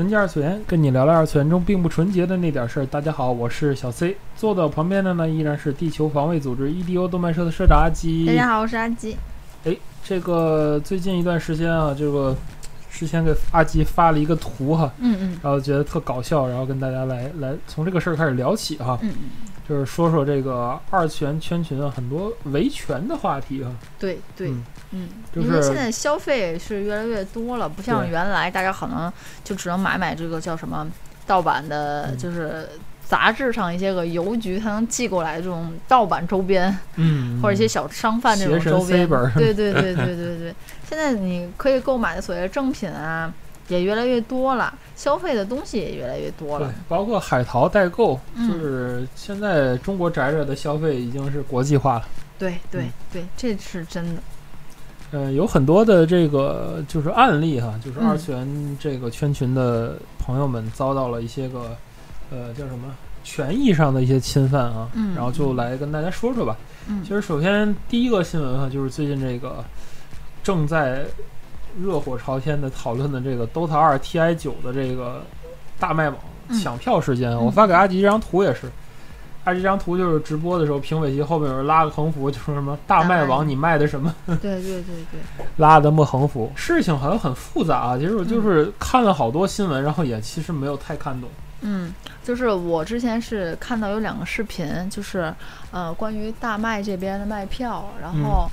纯洁二次元，跟你聊聊二次元中并不纯洁的那点事儿。大家好，我是小 C，坐在我旁边的呢依然是地球防卫组织 EDO 动漫社的社长阿基。大家好，我是阿基。哎，这个最近一段时间啊，这个之前给阿基发了一个图哈，嗯嗯然后觉得特搞笑，然后跟大家来来从这个事儿开始聊起哈，嗯嗯，就是说说这个二次元圈群啊很多维权的话题啊。对对嗯，嗯，就是因为现在消费是越来越多了，不像原来大家可能就只能买买这个叫什么盗版的，嗯就是杂志上一些个邮局他能寄过来这种盗版周边，嗯，或者一些小商贩这种周边。对对对对对对，现在你可以购买的所谓的正品啊。也越来越多了，消费的东西也越来越多对了。，包括海淘代购，嗯就是现在中国宅着的消费已经是国际化了。对对嗯对，这是真的。呃，有很多的这个就是案例哈，就是嗯二次元这个圈群的朋友们遭到了一些个呃叫什么权益上的一些侵犯啊，嗯然后就来跟大家说说吧。嗯其实首先第一个新闻哈，就是最近这个正在热火朝天的讨论的这个 DOTA 二 TI 九的这个大卖网嗯抢票事件，嗯我发给阿吉这张图也是。阿吉这张图就是直播的时候，评委席后面有人拉个横幅，就说什么“大麦网你卖的什么”，对对对对，拉的么横幅。事情好像很复杂啊，其实我就是看了好多新闻，然后也其实没有太看懂。嗯，就是我之前是看到有两个视频，就是呃关于大麦这边的卖票，然后、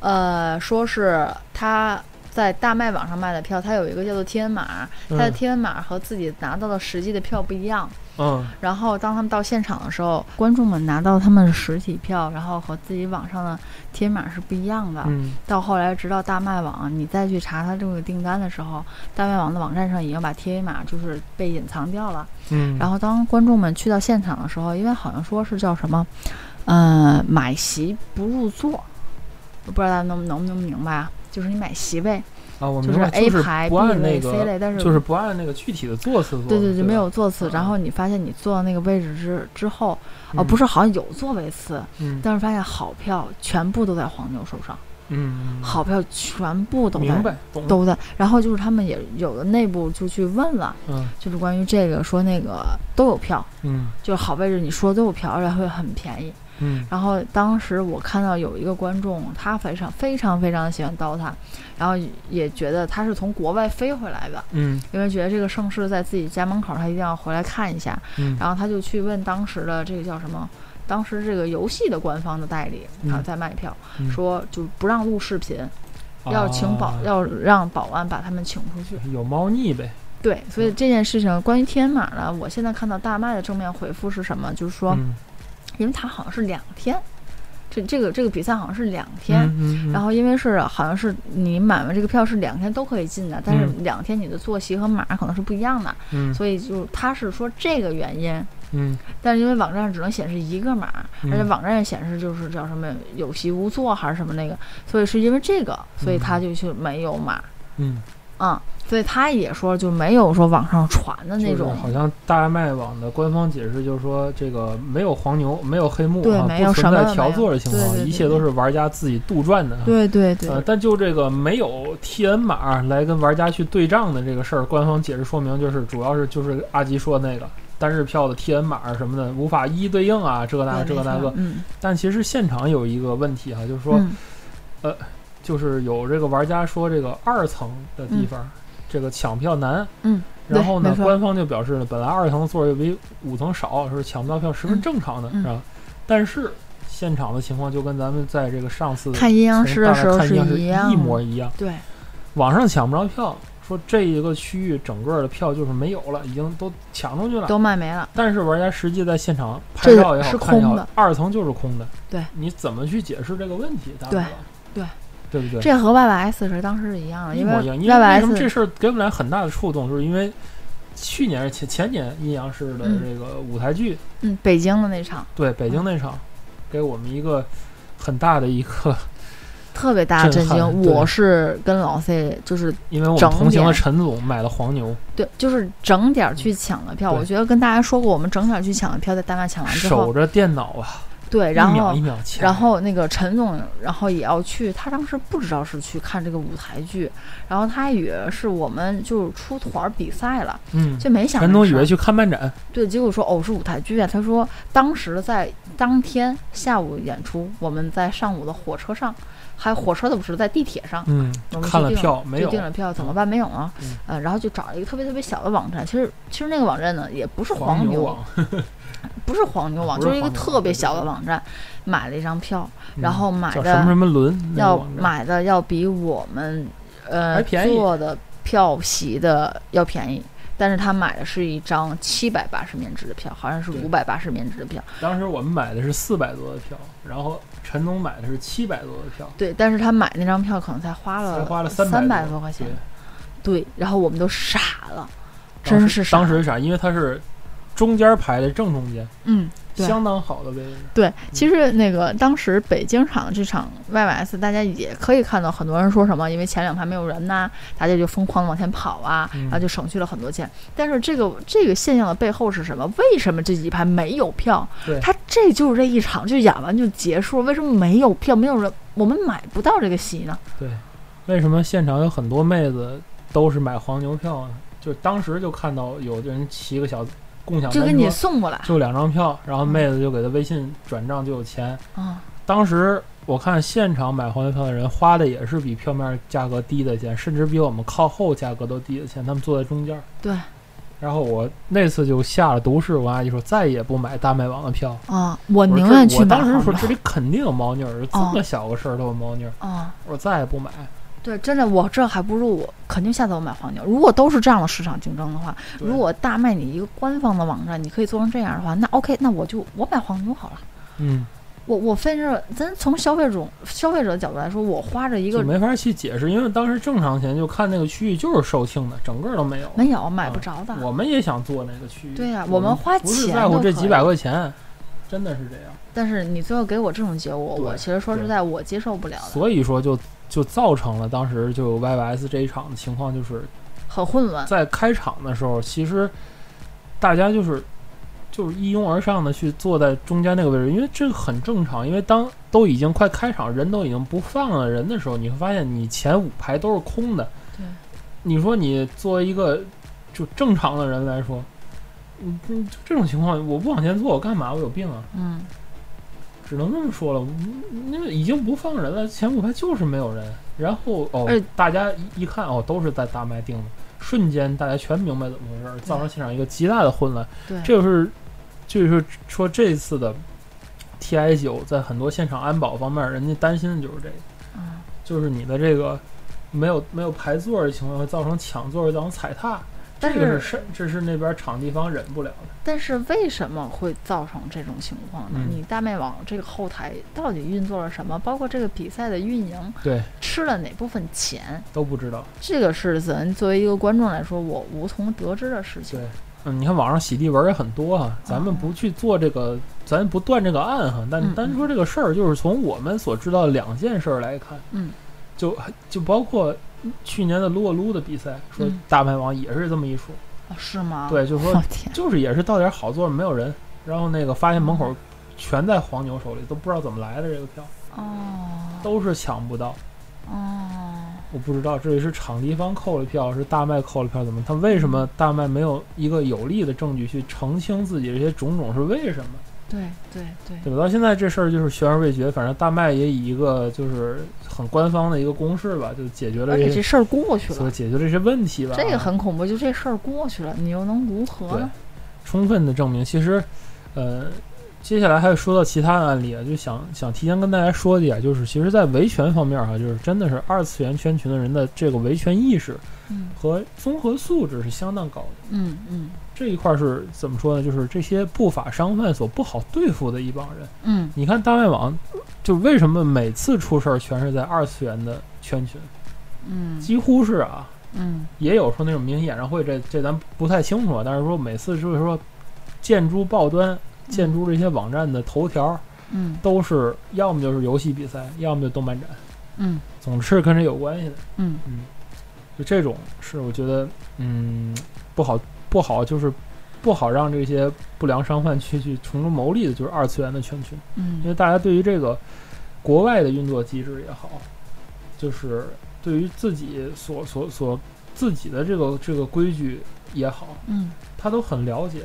呃说是他在大麦网上卖的票，它有一个叫做天文码，它的嗯贴文码和自己拿到的实际的票不一样。嗯然后当他们到现场的时候，观众们拿到他们的实体票，然后和自己网上的天码是不一样的。嗯到后来，直到大麦网，你再去查它这个订单的时候，大麦网的网站上已经把天码就是被隐藏掉了。嗯，然后当观众们去到现场的时候，因为好像说是叫什么，呃，买席不入座，我不知道大家能能不能明白啊？就是你买席位，啊，我就是明白，A 是排、不 B 类、C，类，但是就是不按那个具体的座次坐。对对对，没有座次。然啊后你发现你坐到那个位置之之后，哦，嗯不是，好像有座位次，嗯但是发现好票全部都在黄牛手上，嗯，好票全部都在都在。然后就是他们也有的内部就去问了，嗯就是关于这个说那个都有票，嗯就是好位置你说都有票，而且会很便宜。嗯然后当时我看到有一个观众，他非常非常非常喜欢 DOTA，然后也觉得他是从国外飞回来的，嗯因为觉得这个盛世在自己家门口，他一定要回来看一下。嗯然后他就去问当时的这个叫什么，当时这个游戏的官方的代理，嗯他在卖票，嗯说就不让录视频，要请保，啊要让保安把他们请出去。有猫腻呗。对，所以这件事情关于天马呢，我现在看到大麦的正面回复是什么？就是说，嗯因为它好像是两天，这这个这个比赛好像是两天。嗯嗯，然后因为是好像是你买完这个票是两天都可以进的，但是嗯。两天你的坐席和码可能是不一样的，嗯。所以就他是说这个原因，嗯。但是因为网站上只能显示一个码，嗯。而且网站上显示就是叫什么有席无座还是什么那个，所以是因为这个，所以他就去没有码，嗯，嗯，所以他也说就没有说网上传的那就是种，好像大麦网的官方解释就是说，这个没有黄牛，没有黑幕啊，对没有不存在调座的情况，对对对一切都是玩家自己杜撰的。。对对对，呃，但就这个没有 TN 码来跟玩家去对账的这个事儿，官方解释说明就是主要是就是阿吉说的那个单日票的 TN 码什么的无法一一对应啊，这个那个这个那个。嗯但其实现场有一个问题哈、就是说、嗯就是有这个玩家说这个二层的地方、这个抢票难，嗯，然后呢官方就表示呢，本来二层的座位比五层少，是抢不到票十分嗯正常的，嗯是吧？但是现场的情况就跟咱们在这个上次看阴阳师的时候是一样一模一样，对，网上抢不着票，说这一个区域整个的票就是没有了，已经都抢出去了。都卖没了。但是玩家实际在现场拍照也是看也好空的，二层就是空的。对，你怎么去解释这个问题？大对哥对对不对？这和 YYS 是当时是一样的，因为一模一样。因为为什么这 YYS 事儿给我们俩很大的触动，就是因为去年前前年阴阳师的嗯这个舞台剧，嗯北京的那场对北京那场，给我们一个很大的一个，特别大的震惊。震我是跟老 C 就是因为我们同行的陈总买了黄牛，对，就是整点去抢了票。对我觉得跟大家说过，我们整点去抢了票，在大麦抢完之后，守着电脑啊，对，然后一秒一秒抢，然后那个陈总，然后也要去，他当时不知道是去看这个舞台剧，然后他还以为是我们就是出团儿比赛了，嗯，就没想陈总以为去看漫展，对，结果说哦是舞台剧啊，他说当时在当天下午演出，我们在上午的火车上，还有火车的不是在地铁上，嗯我，们看了去订票没有就？订了票，怎么办？没有啊，嗯呃，然后就找了一个特别特别小的网站，其实其实那个网站呢也不是黄牛，牛网，不是黄牛网，就是是一个特别小的网站，买了一张票，嗯然后买叫什么什的么轮，要买的要比我们呃坐的票席的要便宜。但是他买的是一张七百八十面值的票，好像是五百八十面值的票。当时我们买的是四百多的票，然后陈总买的是七百多的票，对，但是他买那张票可能才花了才花了三百百多块钱对。，对，然后我们都傻了，真是傻当时啥？因为他是中间排的正中间，嗯，对相当好的位置。对，其实那个当时北京场这场 YYS，大家也可以看到很多人说什么，因为前两排没有人呐、大家就疯狂的往前跑啊，嗯然后就省去了很多钱。但是这个这个现象的背后是什么？为什么这几排没有票？对他这就是这一场就演完就结束，为什么没有票？没有人，我们买不到这个席呢？对，为什么现场有很多妹子都是买黄牛票呢？就当时就看到有的人骑个小共享就给你送过来就两张票，然后嗯妹子就给他微信转账就有钱。啊！当时我看现场买黄牛票的人花的也是比票面价格低的钱，甚至比我们靠后价格都低的钱，他们坐在中间。对。然后我那次就下了毒誓，我阿姨说再也不买大麦网的票。啊，我我宁愿去买当时说这里肯定有猫腻儿，这哦么小个事儿都有猫腻儿，啊。我说再也不买。对，真的，我这还不如我肯定下次我买黄牛。如果都是这样的市场竞争的话，如果大卖你一个官方的网站，你可以做成这样的话，那 OK，那我就我买黄牛好了。嗯，我我非是咱从消费者消费者的角度来说，我花着一个没法去解释，因为当时正常钱就看那个区域就是售罄的，整个都没有。没有买不着的。我们也想做那个区域。对呀我我们花钱不在乎这几百块钱，真的是这样。但是你最后给我这种结果，我其实说实在，我接受不了的，所以说就就造成了当时就 YYS 这一场的情况，就是很混乱。在开场的时候，其实大家就是就是一拥而上的去坐在中间那个位置，因为这个很正常。因为当都已经快开场，人都已经不放了人的时候，你会发现你前五排都是空的。对，你说你作为一个就正常的人来说，嗯嗯，就这种情况，我不往前坐，我干嘛？我有病啊！嗯，只能这么说了，嗯那个已经不放人了，前五排就是没有人。然后哦而，大家一一看哦，都是在大麦订的，瞬间大家全明白怎么回事儿，造成现场一个极大的混乱。对，这就是就是说这次的 TI 九在很多现场安保方面，人家担心的就是这个，嗯，就是你的这个没有没有排座儿的情况会造成抢座儿，造成踩踏。但这个是是是这是那边场地方忍不了的。但是为什么会造成这种情况呢？嗯你大麦网这个后台到底运作了什么？包括这个比赛的运营对，吃了哪部分钱？都不知道。这个是咱作为一个观众来说，我无从得知的事情。对，嗯，你看网上洗地文也很多哈，咱们哦不去做这个，咱不断这个案哈，但嗯单说这个事儿，就是从我们所知道的两件事儿来看，嗯，就就包括去年的撸啊撸的比赛，说嗯大麦网也是这么一说，哦，是吗？对，就我说，就是也是到点好座没有人，然后那个发现门口全在黄牛手里，都不知道怎么来的这个票，哦，都是抢不到。哦，我不知道这里是场地方扣了票，是大麦扣了票，怎么？他为什么大麦没有一个有力的证据去澄清自己这些种种是为什么？对对对，对吧？到现在这事儿就是悬而未决，反正大麦也以一个就是很官方的一个公式吧，就解决了这些，而且这事儿过去所以了，解决了这些问题吧。这个很恐怖，就这事儿过去了，你又能如何呢？，充分的证明，其实，呃，接下来还有说到其他的案例啊，就想想提前跟大家说一点，就是其实，在维权方面哈、就是真的是二次元圈群的人的这个维权意识嗯和综合素质是相当高的。嗯嗯这一块儿是怎么说呢？就是这些不法商贩所不好对付的一帮人。嗯你看大麦网就为什么每次出事儿全是在二次元的圈群，嗯几乎是啊，嗯也有说那种明星演唱会，这这咱不太清楚啊，但是说每次就是说建筑报端、建筑这些网站的头条嗯。都是要么就是游戏比赛，要么就动漫展，嗯。总是跟这有关系的。嗯。嗯，就这种是我觉得，嗯，不好不好，就是不好让这些不良商贩去去从中牟利的，就是二次元的圈群，因嗯为大家对于这个国外的运作机制也好，就是对于自己所所所自己的这个这个规矩也好，嗯。他都很了解，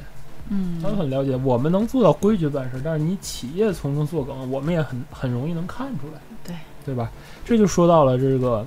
嗯，他们很了解。我们能做到规矩办事，但是你企业从中作梗，我们也很很容易能看出来，对对吧？这就说到了这个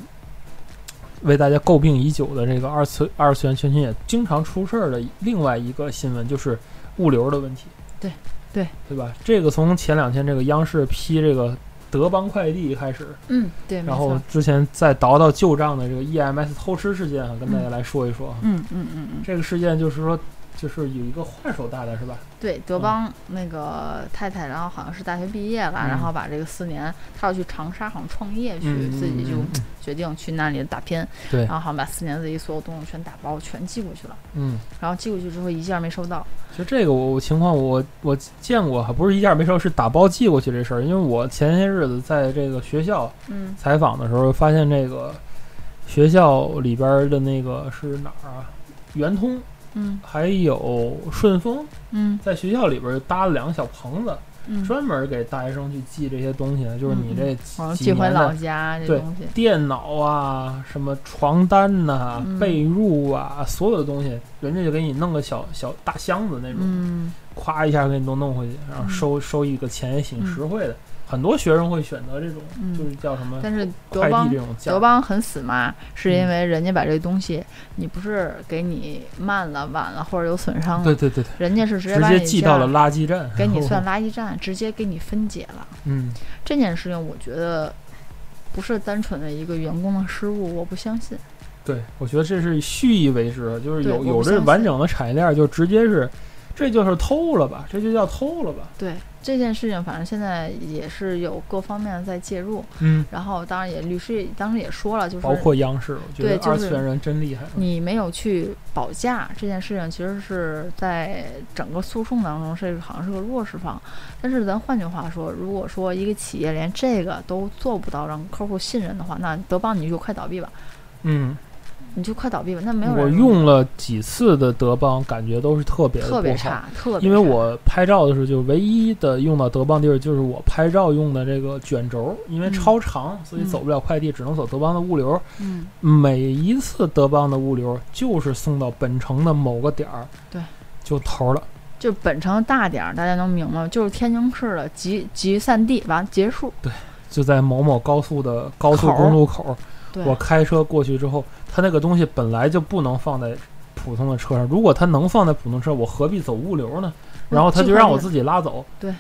为大家诟病已久的这个二次二次元圈圈也经常出事儿的另外一个新闻，就是物流的问题。对对对吧？这个从前两天这个央视批这个德邦快递开始，嗯对，然后之前再倒到旧账的这个 EMS 偷吃事件啊，跟大家来说一说啊。嗯嗯嗯嗯，这个事件就是说，就是有一个换手大的是吧？对，德邦那个太太，然后好像是大学毕业了，嗯然后把这个四年，她要去长沙好像创业去，嗯自己就决定去那里打拼，对。然后好像把四年自己所有东西全打包全寄过去了，嗯，然后寄过去之后一件没收到，其实这个我我情况我我见过，还不是一件没收，是打包寄过去这事儿。因为我前些日子在这个学校嗯。采访的时候，发现这个学校里边儿的那个是哪儿啊？圆通嗯。还有顺丰，嗯。在学校里边儿搭了两个小棚子，嗯，专门给大学生去寄这些东西，就是你这几寄回老家这对东西，电脑啊、什么床单呐、嗯。被褥啊，所有的东西，人家就给你弄个小小大箱子那种，嗯。咵一下给你都弄回去，然后嗯。收收一个钱也挺实惠的。很多学生会选择这种，嗯。就是叫什么但是德邦德邦很死嘛，是因嗯。为人家把这东西，你不是给你慢了、晚了或者有损伤了，对对对对，人家是直接寄到了垃圾站，给你算垃圾站，直接给你分解了。嗯，这件事情，我觉得不是单纯的一个员工的失误，我不相信。对，我觉得这是蓄意为之，就是有有这完整的产业链，就直接是，这就是偷了吧，这就叫偷了吧，对这件事情，反正现在也是有各方面在介入，嗯，然后当然也律师也当时也说了，就是包括央视，我觉得二次元人真厉害，你没有去保价这件事情，其实是在整个诉讼当中是好像是个弱势方。但是咱换句话说，如果说一个企业连这个都做不到让客户信任的话，那德邦你就快倒闭吧，嗯。你就快倒闭吧。那没有人我用了几次的德邦，感觉都是特别。特别差，特别差。因为我拍照的时候，就唯一的用到德邦地儿，就是我拍照用的这个卷轴，因为嗯超长，所以嗯走不了快递，只能走德邦的物流。嗯每一次德邦的物流就是送到本城的某个点儿，对，就头了。就本城大点儿，大家能明白吗？就是天津市的集集散地，完结束。对就在某某高速的高速公路口我开车过去之后，它那个东西本来就不能放在普通的车上。如果它能放在普通车，我何必走物流呢？然后他就让我自己拉走，对，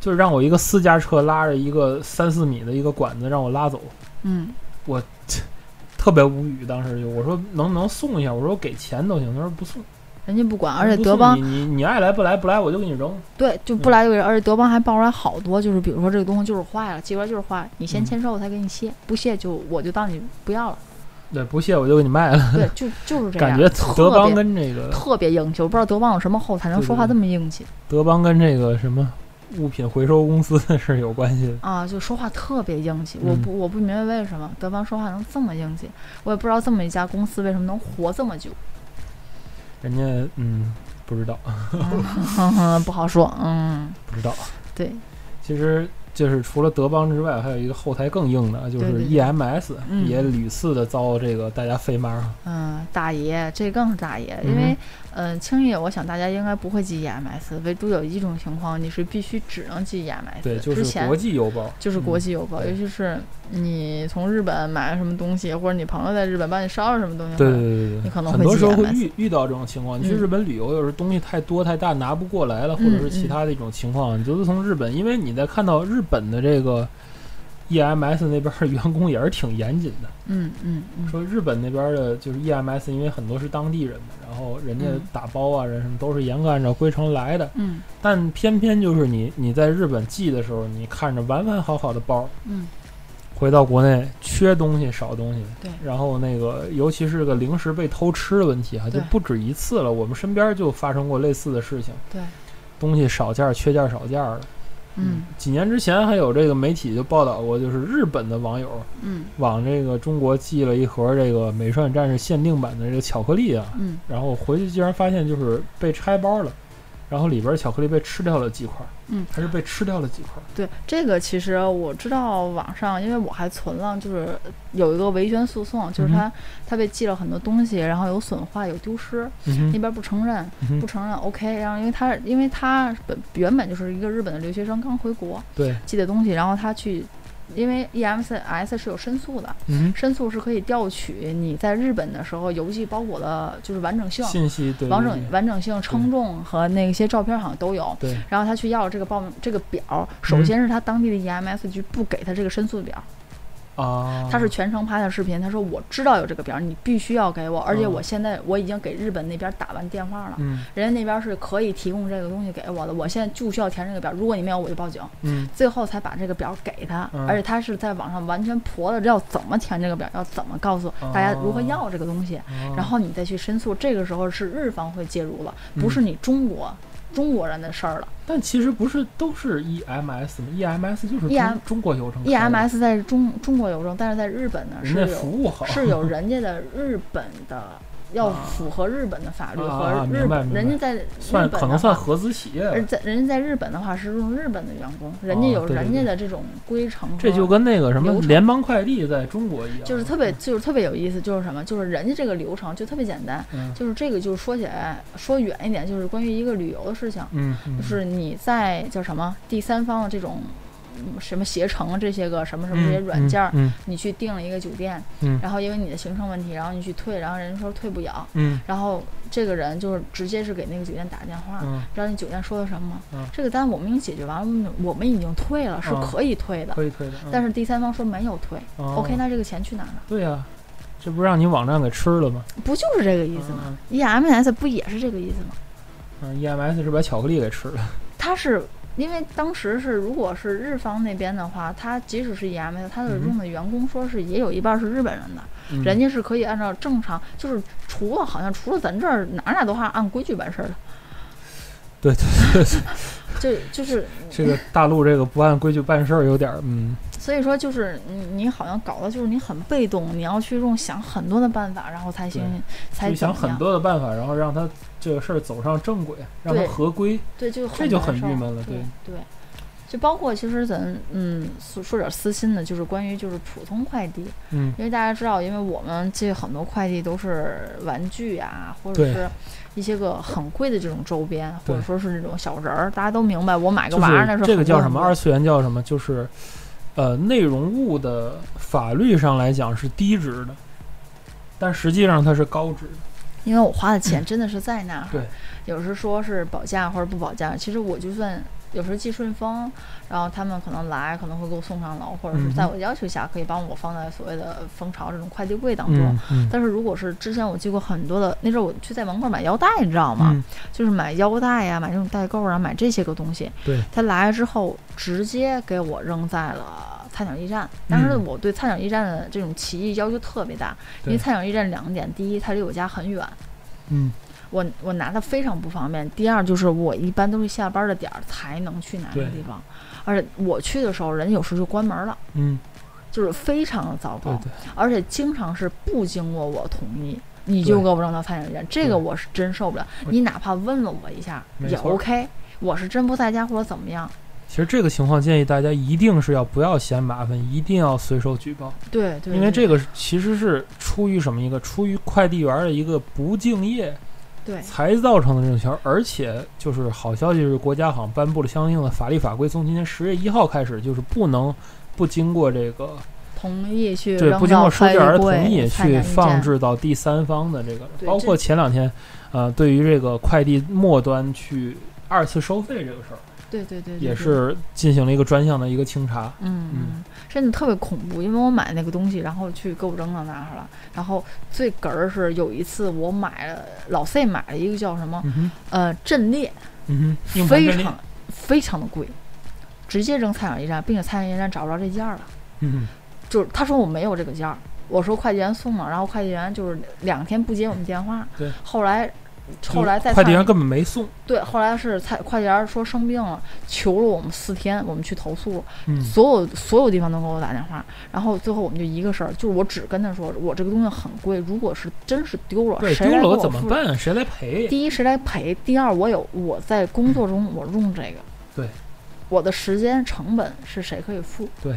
就是让我一个私家车拉着一个三四米的一个管子让我拉走，嗯，特别无语。当时就我说能能送一下，我说给钱都行，他说不送，人家不管，而且德邦你你你爱来不来不来我就给你扔。对就不来就给人，而且德邦还爆出来好多，就是比如说这个东西就是坏了，寄过来就是坏，你先嗯签收我才给你卸，不卸就我就当你不要了。对，不卸我就给你卖了。对，就就是这样。感觉德邦跟这个特别硬气，我不知道德邦有什么后台能说话这么硬气德邦跟这个什么物品回收公司是有关系的。啊！就说话特别硬气，我嗯不我不明白为什么德邦说话能这么硬气，我也不知道这么一家公司为什么能活这么久，人家嗯不知道。不好说，嗯，不知道。对，其实就是除了德邦之外，还有一个后台更硬的，就是 EMS 嗯。也屡次的遭这个大家飞骂。嗯，大爷，这更是大爷，嗯因为，嗯、轻易我想大家应该不会寄 EMS，唯独有一种情况，你是必须只能寄 EMS。对，就是国际邮包，就是国嗯际邮包，对尤其是你从日本买了什么东西，或者你朋友在日本帮你捎了什么东西对对对对你可能很多时候会遇遇到这种情况。你去嗯日本旅游，有时候东西太多太大拿不过来了，或者是其他的一种情况，你就是从日本，因为你在看到日本的这个 EMS 那边的员工也是挺严谨的。嗯嗯嗯，说日本那边的就是 EMS，因为很多是当地人嘛，然后人家嗯打包啊，人什么都是严格按照规程来的。嗯但偏偏就是你你在日本寄的时候，你看着完完好好的包，嗯回到国内缺东西少东西，对然后那个尤其是个零食被偷吃的问题啊，就不止一次了。我们身边就发生过类似的事情，对，东西少件儿、缺件儿、少件儿的。嗯。几年之前还有这个媒体就报道过，就是日本的网友嗯。往这个中国寄了一盒这个《美少女战士》限定版的这个巧克力啊，嗯。然后回去竟然发现就是被拆包了，然后里边巧克力被吃掉了几块，嗯，还是被吃掉了几块。对，这个其实我知道网上，因为我还存了，就是有一个维权诉讼，就是他、他被寄了很多东西，然后有损坏有丢失，嗯，那边不承认，嗯不承认 OK，然后因为他因为他本原本就是一个日本的留学生刚回国对，寄的东西，然后他去。因为 EMS 是有申诉的，嗯申诉是可以调取你在日本的时候邮寄包裹的，就是完整性，、信息对完整完整性、称重和那些照片好像都有。对对然后他去要这个报名这个表，嗯首先是他当地的 EMS 局不给他这个申诉表，啊，他是全程拍的视频，他说我知道有这个表，你必须要给我，而且嗯我现在我已经给日本那边打完电话了，嗯。人家那边是可以提供这个东西给我的，我现在就需要填这个表，如果你没有我就报警，嗯。最后才把这个表给他，嗯。而且他是在网上完全婆了要怎么填这个表，要怎么告诉大家如何哦要这个东西，啊然后你再去申诉，这个时候是日方会介入了，嗯。不是你中国。中国人的事儿了。但其实不是都是 EMS 吗？EMS 就是中中国邮政，EMS 在中中国邮政，但是在日本呢是有服务好，是有人家的日本的，要啊符合日本的法律啊和啊日本，人家在日算。可能算合资企业。而在人家在日本的话是用日本的员工，人家有人家的这种规程，这就跟那个什么联邦快递在中国一样，就是特别就是特别有意思，就是什么，就是人家这个流程就特别简单，嗯就是这个就是说起来说远一点，就是关于一个旅游的事情，就是你在叫什么第三方的这种嗯什么携程啊这些个什么什么这些软件儿，嗯你去订了一个酒店，嗯。然后因为你的行程问题，然后你去退，然后人家说退不了，嗯。然后这个人就是直接是给那个酒店打电话，嗯。知道那酒店说的什么这个单我们已经解决完了，我们已经退了，是嗯可以退的，可以退的，嗯。但是第三方说没有退、哦。O k 那这个钱去哪儿了？对呀，这不让你网站给吃了吗？不就是这个意思吗、EMS 不也是这个意思吗？嗯，EMS 是把巧克力给吃了，它是因为当时是如果是日方那边的话，他即使是 EMS，他的用的员工说是也有一半是日本人的，嗯。人家是可以按照正常，就是除了好像除了咱这儿哪哪都还按规矩办事儿的，对对对，就就是这个大陆这个不按规矩办事儿有点儿，嗯，所以说就是你你好像搞的就是你很被动，你要去用想很多的办法，然后才行才就想很。多的办法，然后让他这个事儿走上正轨，让他合规。对，就这就很郁闷了对对对，就包括其实咱嗯说说点私心的，就是关于就是普通快递，嗯因为大家知道，因为我们这很多快递都是玩具啊，或者是一些个很贵的这种周边，或者说是那种小人儿，大家都明白，我买个就玩意儿那是这个叫什么？二次元叫什么？就是呃，内容物的法律上来讲是低值的，但实际上它是高值的。因为我花的钱真的是在那儿。对，有时说是保价或者不保价，其实我就算有时候寄顺丰，然后他们可能来可能会给我送上楼，或者是在我要求下可以帮我放在所谓的蜂巢这种快递柜当中。嗯嗯但是如果是之前我寄过很多的，那阵儿我去在门口买腰带，你知道吗？嗯，就是买腰带呀、买这种代购啊，买这些个东西。对，他来了之后直接给我扔在了菜鸟驿站。当时嗯我对菜鸟驿站的这种奇异要求特别大，因为菜鸟驿站两点：第一，它离我家很远，嗯我我拿它非常不方便；第二，就是我一般都是下班的点儿才能去哪个地方，而且我去的时候，人有时候就关门了。嗯，就是非常的糟糕，对对，而且经常是不经过我同意，你就给我扔到菜鸟驿站，这个我是真受不了。你哪怕问了我一下也 OK，我是真不在家或者怎么样，其实这个情况建议大家一定是要不要嫌麻烦，一定要随手举报，对对，对因为这个其实是出于什么一个出于快递员的一个不敬业对。才造成的这种情况，而且就是好消息是国家好像颁布了相应的法律法规，从今年十月一号开始，就是不能不经过这个同意去对，不经过收件人同意去放置到第三方的这个，包括前两天，呃，对于这个快递末端去二次收费这个事儿，对对对，对对也是进行了一个专项的一个清查。嗯嗯，真的特别恐怖，因为我买那个东西，然后去购物扔到那儿了。然后最哏儿是有一次我买了老 C 买了一个叫什么嗯，呃阵列，嗯哼，非常非常的贵，直接扔菜鸟驿站，并且菜鸟驿站找不着这件儿了。嗯哼，就是他说我没有这个件儿，我说快递员送了，然后快递员就是两天不接我们电话。对，后来后来在快递员根本没送。对，后来是菜快递员说生病了，求了我们四天，我们去投诉所有所有地方都给我打电话，然后最后我们就一个事儿，就是我只跟他说，我这个东西很贵，如果是真是丢了，对，谁丢了？怎么办？谁来赔？第一谁来赔？第二我有我在工作中我用这个，对，我的时间成本是谁可以付？对，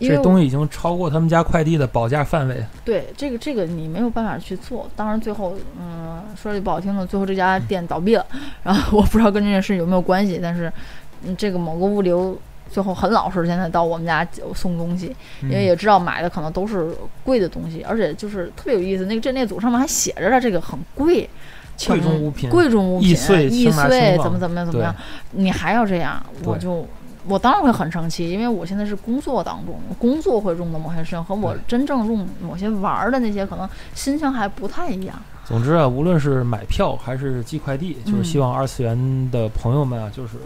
这东西已经超过他们家快递的保价范围。对这个这个你没有办法去做。当然最后嗯说句不好听的，最后这家店倒闭了，然后我不知道跟这件事有没有关系，但是嗯这个某个物流。最后很老实，现在到我们家送东西，因为嗯也知道买的可能都是贵的东西，而且就是特别有意思。那个阵列组上面还写着了这个很贵，贵重物品贵重物品，易碎易碎怎么怎么样怎么样，你还要这样，我就我当然会很生气，因为我现在是工作当中，工作会用的某些事情和我真正用某些玩儿的那些，可能心情还不太一样。总之啊，无论是买票还是寄快递，就是嗯希望二次元的朋友们啊，就是。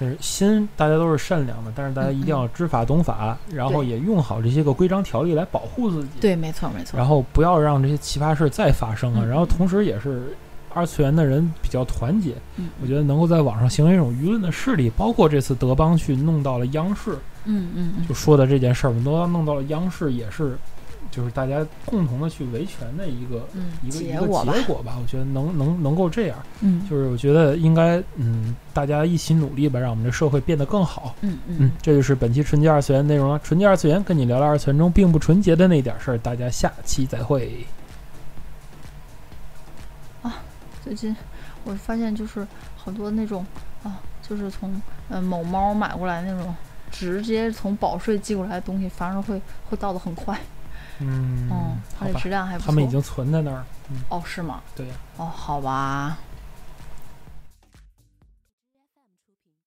就是心，大家都是善良的，但是大家一定要知法懂法，然后也用好这些个规章条例来保护自己。对，没错没错。然后不要让这些奇葩事再发生啊！嗯然后同时也是二次元的人比较团结，嗯我觉得能够在网上形成一种舆论的势力，包括这次德邦去弄到了央视，嗯嗯嗯就说的这件事儿，我们都要弄到了央视，也是就是大家共同的去维权的一个嗯，一个一个结果吧。我觉得能能能够这样，嗯就是我觉得应该嗯，大家一起努力吧，让我们这社会变得更好。嗯嗯嗯，，这就是本期纯洁二次元内容了。纯洁二次元跟你聊聊二次元中并不纯洁的那点事儿，大家下期再会。最近我发现就是好多那种啊，就是从呃某猫买过来那种。直接从保税寄过来的东西，反而会会到的很快，嗯，嗯，而且质，量还不错。他们已经存在那儿。嗯，哦，是吗？对呀、哦，好吧，